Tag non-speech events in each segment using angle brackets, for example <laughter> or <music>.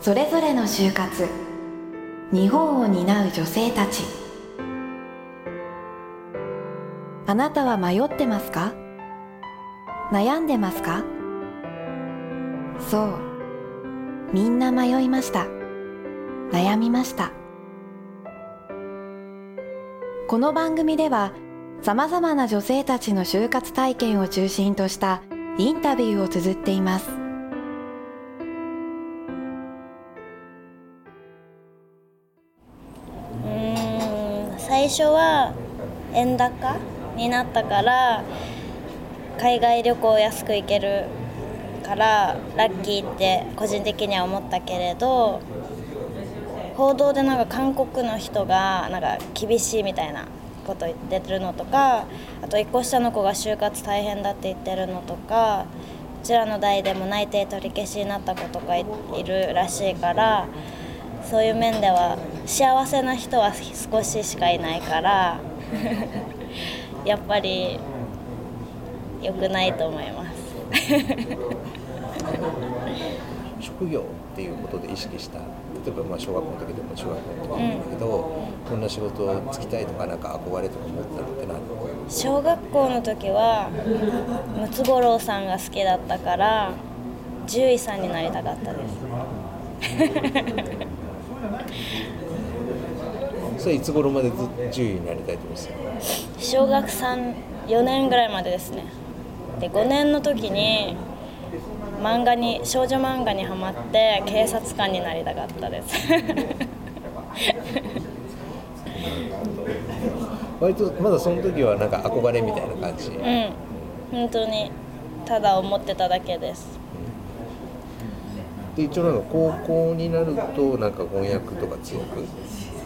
それぞれの就活。日本を担う女性たち。あなたは迷ってますか？悩んでますか？そう。みんな迷いました。悩みました。この番組ではさまざまな女性たちの就活体験を中心としたインタビューを綴っています。最初は円高になったから海外旅行安く行けるからラッキーって個人的には思ったけれど報道でなんか韓国の人がなんか厳しいみたいなこと言ってるのとかあと1個下の子が就活大変だって言ってるのとかうちらの代でも内定取り消しになった子とかいるらしいからそういう面では幸せな人は少ししかいないからやっぱり良くないと思います。職業っていうことで意識した例えばまあ小学校の時でも中学校の時でもだけど、うん、こんな仕事をつきたいとかなんか憧れとか思ったのって何小学校の時はムツゴロウさんが好きだったから獣医さんになりたかったです <laughs> それいつ頃までず獣医になりたいと思ってた小学34年ぐらいまでですね。で5年の時に漫画に少女漫画にはまって警察官になりたかったです。<laughs> 割とまだその時はなんか憧れみたいな感じ？うん。本当にただ思ってただけです。で一応なんか高校になるとなんか翻訳とか強く？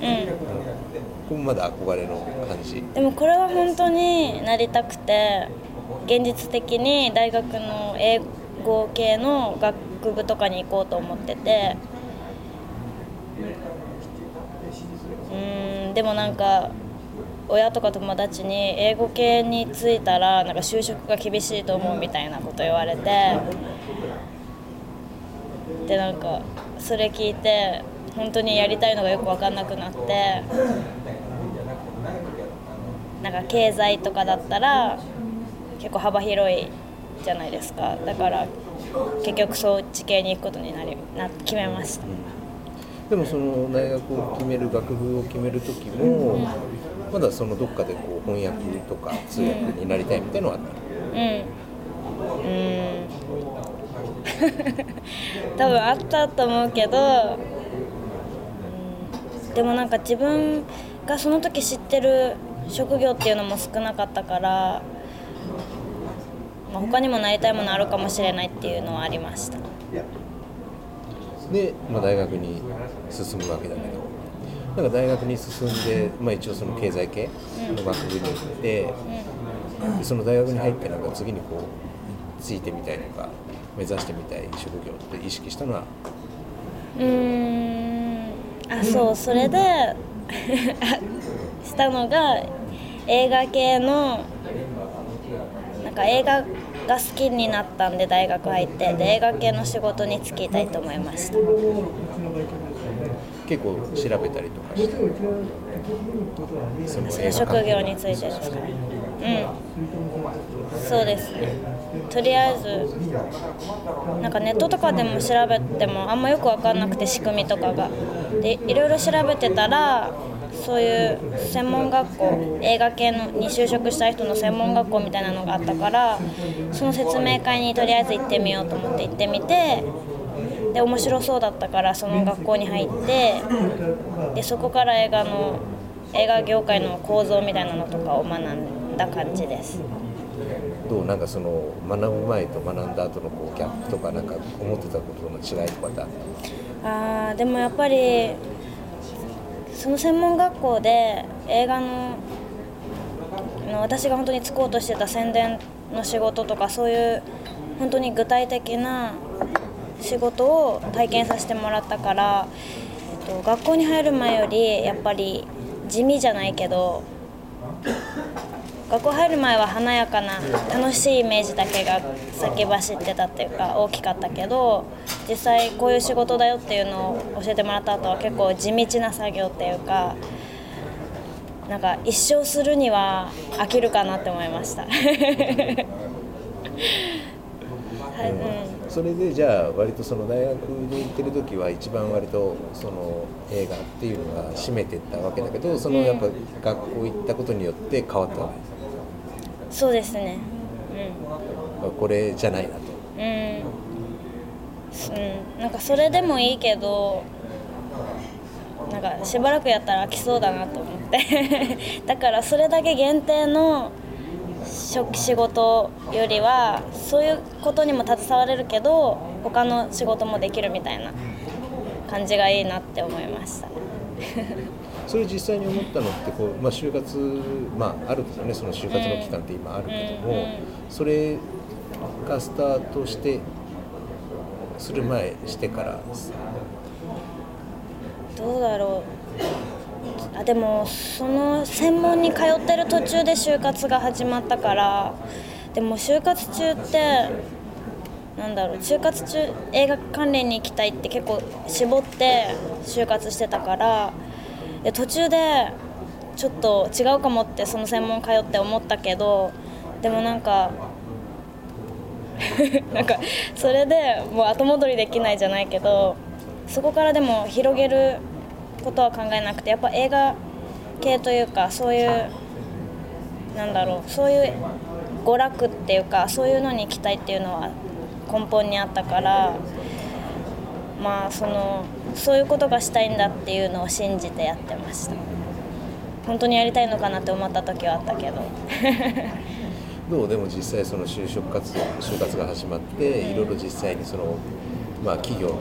うん、こまだ憧れの感じでもこれは本当になりたくて現実的に大学の英語系の学部とかに行こうと思ってて。うんでもなんか親とか友達に英語系に就いたらなんか就職が厳しいと思うみたいなこと言われて。でなんかそれ聞いて本当にやりたいのがよく分かんなくなってなんか経済とかだったら結構幅広いじゃないですか。だから結局そっち系に行くことになりな決めました、でもその大学を決める学部を決める時も、うん、まだそのどっかでこう翻訳とか通訳になりたいみたいなのはあったうん、うん、<laughs> 多分あったと思うけどでもなんか自分がその時知ってる職業っていうのも少なかったから、まあ、他にもなりたいものあるかもしれないっていうのはありました。で、まあ、大学に進むわけだけど。なんか大学に進んで、まあ、一応その経済系の学部に行って、うん、その大学に入ってなんか次にこうついてみたいとか目指してみたい職業って意識したのは？うんあそうそれでしたのが映画系のなんか映画が好きになったんで大学入ってで映画系の仕事に就きたいと思いました。結構調べたりとかしてその職業についてですかね。うんそうですとりあえずなんかネットとかでも調べてもあんまよく分かんなくて仕組みとかがでいろいろ調べてたらそういう専門学校映画系のに就職した人の専門学校みたいなのがあったからその説明会にとりあえず行ってみようと思って行ってみてで面白そうだったからその学校に入ってでそこから映画の映画業界の構造みたいなのとかを学んだ感じです。どうなんかその学ぶ前と学んだ後のこうギャップとかなんか思ってたことの違いとかってああでもやっぱりその専門学校で映画のの私が本当に就こうとしてた宣伝の仕事とかそういう本当に具体的な仕事を体験させてもらったから、えっと、学校に入る前よりやっぱり地味じゃないけど学校入る前は華やかな楽しいイメージだけが先走ってたっていうか大きかったけど実際こういう仕事だよっていうのを教えてもらった後は結構地道な作業っていうかなんか一生するには飽きるかなって思いました。<laughs> はいうんそれでじゃあ割とその大学に行ってる時は一番割とその映画っていうのが占めてったわけだけどそのやっぱ学校行ったことによって変わったわけそうですね。これじゃないなと。うん、うん。うん、なんかそれでもいいけどなんかしばらくやったら飽きそうだなと思って。<laughs> だからそれだけ限定の職仕事よりはそういうことにも携われるけど他の仕事もできるみたいな感じがいいなって思いましたそれ実際に思ったのってこう、まあ、就活、まあ、あるけどね。その就活の期間って今あるけども、それがスタートしてする前してから。どうだろう。あでもその専門に通ってる途中で就活が始まったからでも就活中ってなんだろう。就活中映画関連に行きたいって結構絞って就活してたからで途中でちょっと違うかもってその専門通って思ったけどでもなんか <laughs> なんかそれでもう後戻りできないじゃないけどそこからでも広げることは考えなくてやっぱ映画系というかそういうなんだろうそういう娯楽っていうかそういうのに行きたいっていうのは根本にあったからまあそのそういうことがしたいんだっていうのを信じてやってました。本当にやりたいのかなって思った時はあったけど。<laughs> どう？でも実際その就職活動就活が始まっていろいろ実際にその、まあ、企業の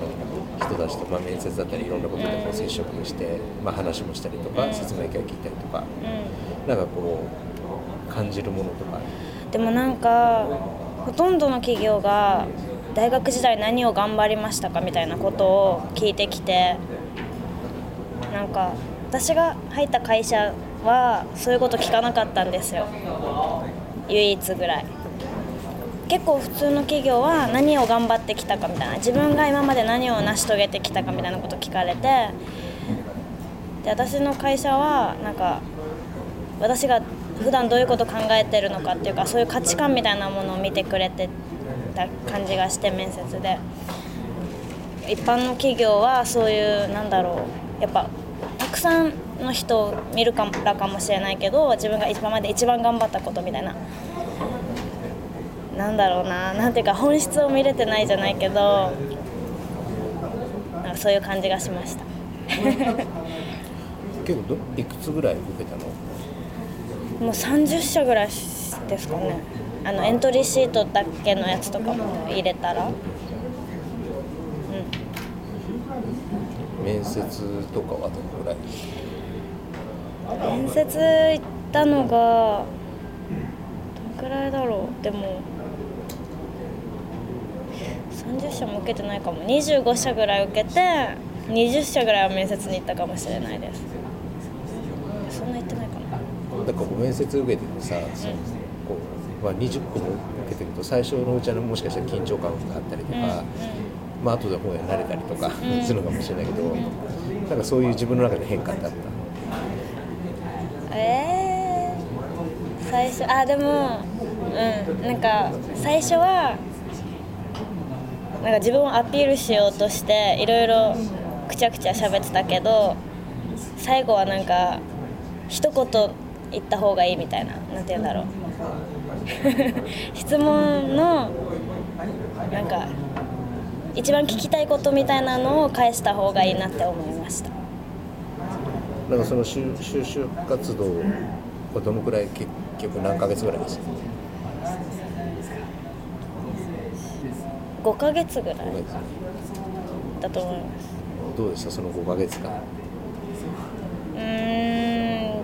人たちと、まあ、面接だったりいろんなことでこう接触して、まあ、話もしたりとか説明会聞いたりとか。なんかこう感じるものとかでもなんかほとんどの企業が大学時代何を頑張りましたかみたいなことを聞いてきてなんか私が入った会社はそういうこと聞かなかったんですよ。唯一ぐらい。結構普通の企業は何を頑張ってきたかみたいな。自分が今まで何を成し遂げてきたかみたいなこと聞かれてで私の会社はなんか私が普段どういうこと考えてるのかっていうかそういう価値観みたいなものを見てくれてた感じがして面接で。一般の企業はそういうなんだろう。やっぱたくさんの人を見るからかもしれないけど自分が今まで一番頑張ったことみたいな。なんだろうな。なんていうか本質を見れてないじゃないけどなんかそういう感じがしました。<laughs> 結構どいくつぐらい受けたの？もう30社ぐらいですかねあのエントリーシートだけのやつとかも入れたら。面接とかはどのぐらい？面接行ったのがどのくらいだろう？でも30社も受けてないかも。25社ぐらい受けて20社ぐらいは面接に行ったかもしれないです。そんな行ってないかな。だからこう面接受けててさ、そのこうまあ、20個も受けてると最初のうちはもしかしたら緊張感があったりとか、まあ後で本屋になれたりとかうん。するのかもしれないけど、なんかそういう自分の中で変化ってあった？えー、最初。あでもうん。なんか最初はなんか自分をアピールしようとしていろいろくちゃくちゃ喋ってたけど最後はなんか一言言った方がいいみたいななんて言うんだろう。<laughs> 質問のなんか一番聞きたいことみたいなのを返した方がいいなって思いました。なんかその就就職活動はどのくらい結局何ヶ月ぐらいですか？5ヶ月ぐらい5ヶ月だと思います。どうでした？その5ヶ月間。うーん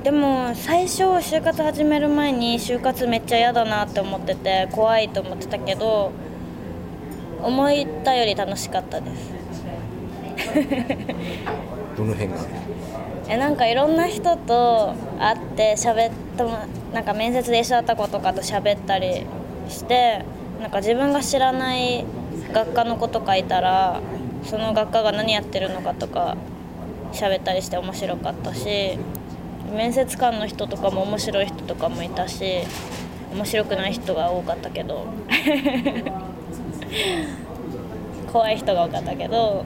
でも最初就活始める前に就活めっちゃ嫌だなって思ってて怖いと思ってたけど思ったより楽しかったです。<laughs> どの辺が？<laughs> えなんかいろんな人と会って喋っとなんか面接で一緒だった子とかと喋ったりしてなんか自分が知らない学科の子とかいたらその学科が何やってるのかとか喋ったりして面白かったし面接官の人とかも面白い人とかもいたし面白くない人が多かったけど <laughs> 怖い人が多かったけど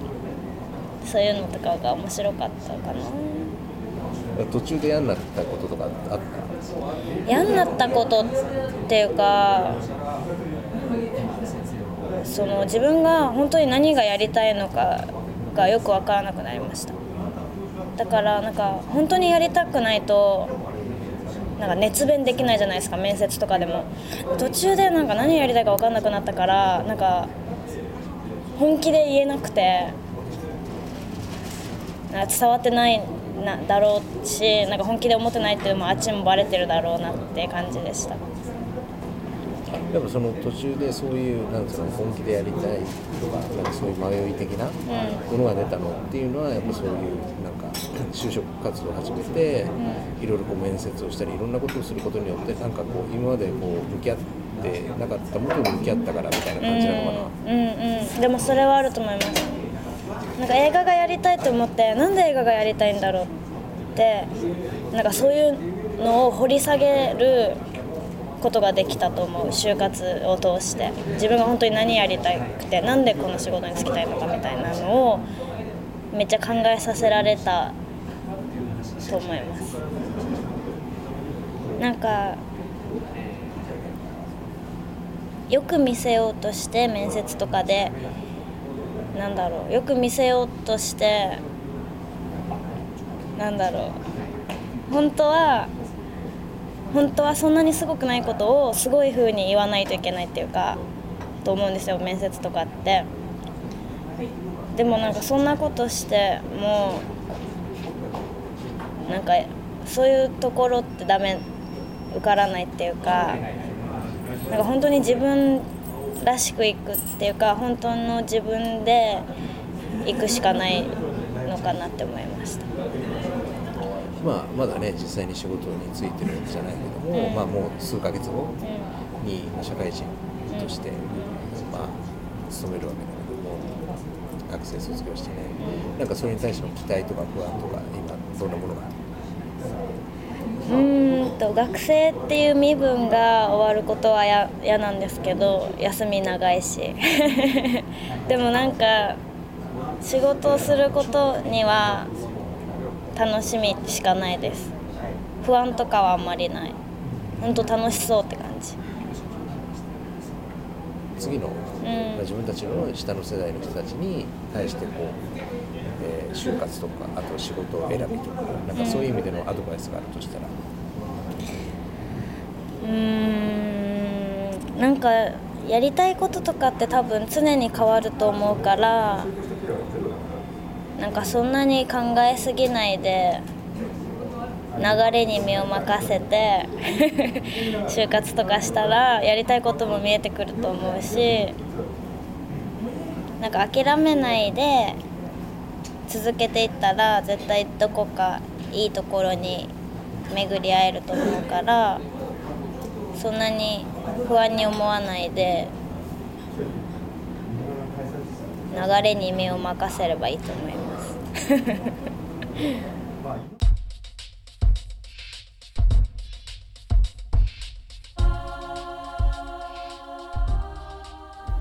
そういうのとかが面白かったかな。途中で嫌になったこととかあった？嫌になったことっていうかその自分が本当に何がやりたいのかがよく分からなくなりましただからなんか本当にやりたくないとなんか熱弁できないじゃないですか面接とかでも。途中でなんか何やりたいか分かんなくなったからなんか本気で言えなくて伝わってないなだろうしなんか本気で思ってないっていうのもあっちもバレてるだろうなって感じでした。やっぱその途中でそういうなんつうの本気でやりたいとかなんかそういう迷い的なものが出たのっていうのはやっぱそういうなんか就職活動を始めて、いろいろこう面接をしたりいろんなことをすることによってなんかこう今までこう向き合ってなかったものに向き合ったからみたいな感じなのかな。うんうん、でもそれはあると思います。なんか映画がやりたいと思ってなんで映画がやりたいんだろうってなんかそういうのを掘り下げることができたと思う。就活を通して。自分が本当に何やりたくてなんでこの仕事に就きたいのかみたいなのをめっちゃ考えさせられたと思います。なんかよく見せようとして面接とかでなんだろうよく見せようとしてなんだろう本当は本当はそんなにすごくないことをすごい風に言わないといけないっていうかと思うんですよ面接とかって。でもなんかそんなことしてもうなんかそういうところってダメ受からないっていうかなんか本当に自分らしくいくっていうか本当の自分で行くしかないのかなって思いました。まあ、まだね実際に仕事に就いてるわけじゃないけども、うん、まあ、もう数ヶ月後に社会人として、まあ、勤めるわけだけども学生卒業してね。なんかそれに対しての期待とか不安とか今どんなものがうんと学生っていう身分が終わることは嫌なんですけど休み長いし。<laughs> でもなんか仕事をすることには楽しみしかないです。不安とかはあんまりない。本当楽しそうって感じ。次の、うん、自分たちの下の世代の人たちに対してこう、えー、就活とかあと仕事選びとかなんかそういう意味でのアドバイスがあるとしたら。うんなんかやりたいこととかって多分常に変わると思うからなんかそんなに考えすぎないで流れに身を任せて <laughs> 就活とかしたらやりたいことも見えてくると思うしなんか諦めないで続けていったら絶対どこかいいところに巡り合えると思うからそんなに不安に思わないで流れに身を任せればいいと思います。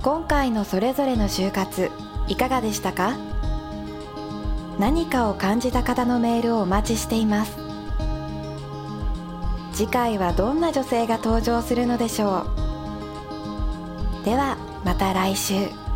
今回のそれぞれの就活いかがでしたか？何かを感じた方のメールをお待ちしています次回はどんな女性が登場するのでしょうではまた来週。